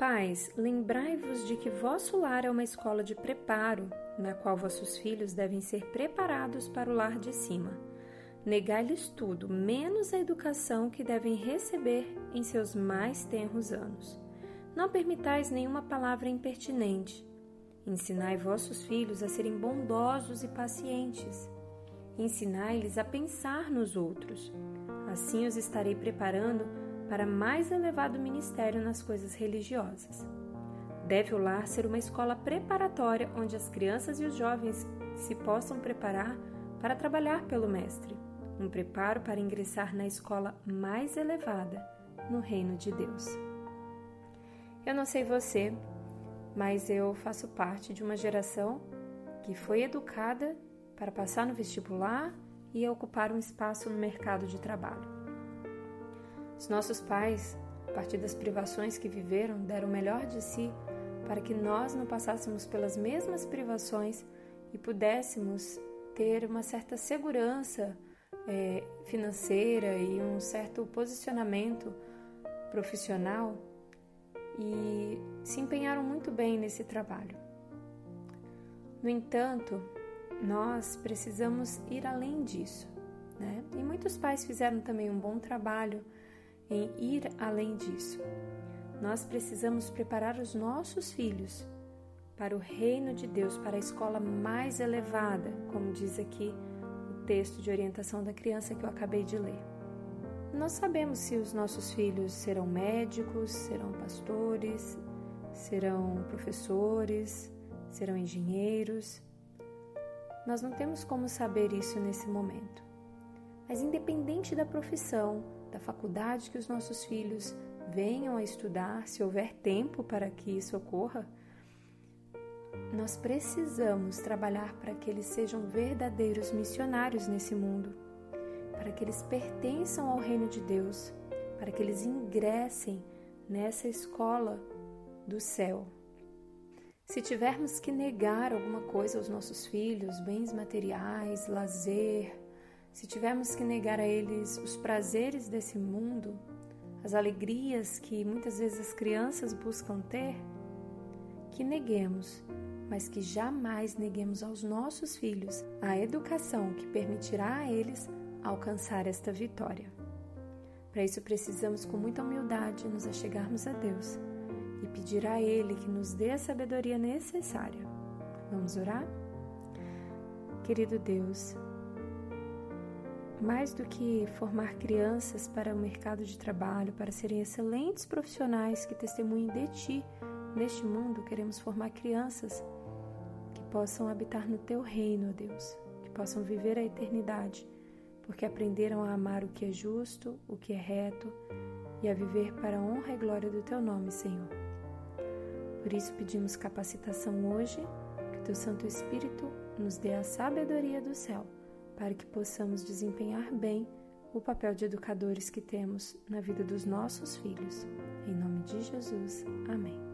Pais, lembrai-vos de que vosso lar é uma escola de preparo, na qual vossos filhos devem ser preparados para o lar de cima. Negai-lhes tudo, menos a educação que devem receber em seus mais tenros anos. Não permitais nenhuma palavra impertinente. Ensinai vossos filhos a serem bondosos e pacientes. Ensinai-lhes a pensar nos outros. Assim os estarei preparando para mais elevado ministério nas coisas religiosas. Deve o lar ser uma escola preparatória onde as crianças e os jovens se possam preparar para trabalhar pelo Mestre um preparo para ingressar na escola mais elevada no reino de Deus. Eu não sei você, mas eu faço parte de uma geração que foi educada para passar no vestibular e ocupar um espaço no mercado de trabalho. Os nossos pais, a partir das privações que viveram, deram o melhor de si para que nós não passássemos pelas mesmas privações e pudéssemos ter uma certa segurança é, financeira e um certo posicionamento profissional e se empenharam muito bem nesse trabalho. No entanto, nós precisamos ir além disso, né? E muitos pais fizeram também um bom trabalho em ir além disso. Nós precisamos preparar os nossos filhos para o reino de Deus, para a escola mais elevada, como diz aqui texto de orientação da criança que eu acabei de ler. Nós sabemos se os nossos filhos serão médicos, serão pastores, serão professores, serão engenheiros. Nós não temos como saber isso nesse momento. Mas, independente da profissão, da faculdade que os nossos filhos venham a estudar, se houver tempo para que isso ocorra, nós precisamos trabalhar para que eles sejam verdadeiros missionários nesse mundo, para que eles pertençam ao reino de Deus, para que eles ingressem nessa escola do céu. Se tivermos que negar alguma coisa aos nossos filhos, bens materiais, lazer, se tivermos que negar a eles os prazeres desse mundo, as alegrias que muitas vezes as crianças buscam ter, que neguemos mas que jamais neguemos aos nossos filhos a educação que permitirá a eles alcançar esta vitória. Para isso, precisamos, com muita humildade, nos achegarmos a Deus e pedir a Ele que nos dê a sabedoria necessária. Vamos orar? Querido Deus, mais do que formar crianças para o mercado de trabalho, para serem excelentes profissionais que testemunhem de Ti neste mundo, queremos formar crianças possam habitar no teu reino, ó Deus, que possam viver a eternidade, porque aprenderam a amar o que é justo, o que é reto e a viver para a honra e glória do teu nome, Senhor. Por isso pedimos capacitação hoje, que o teu Santo Espírito nos dê a sabedoria do céu, para que possamos desempenhar bem o papel de educadores que temos na vida dos nossos filhos. Em nome de Jesus. Amém.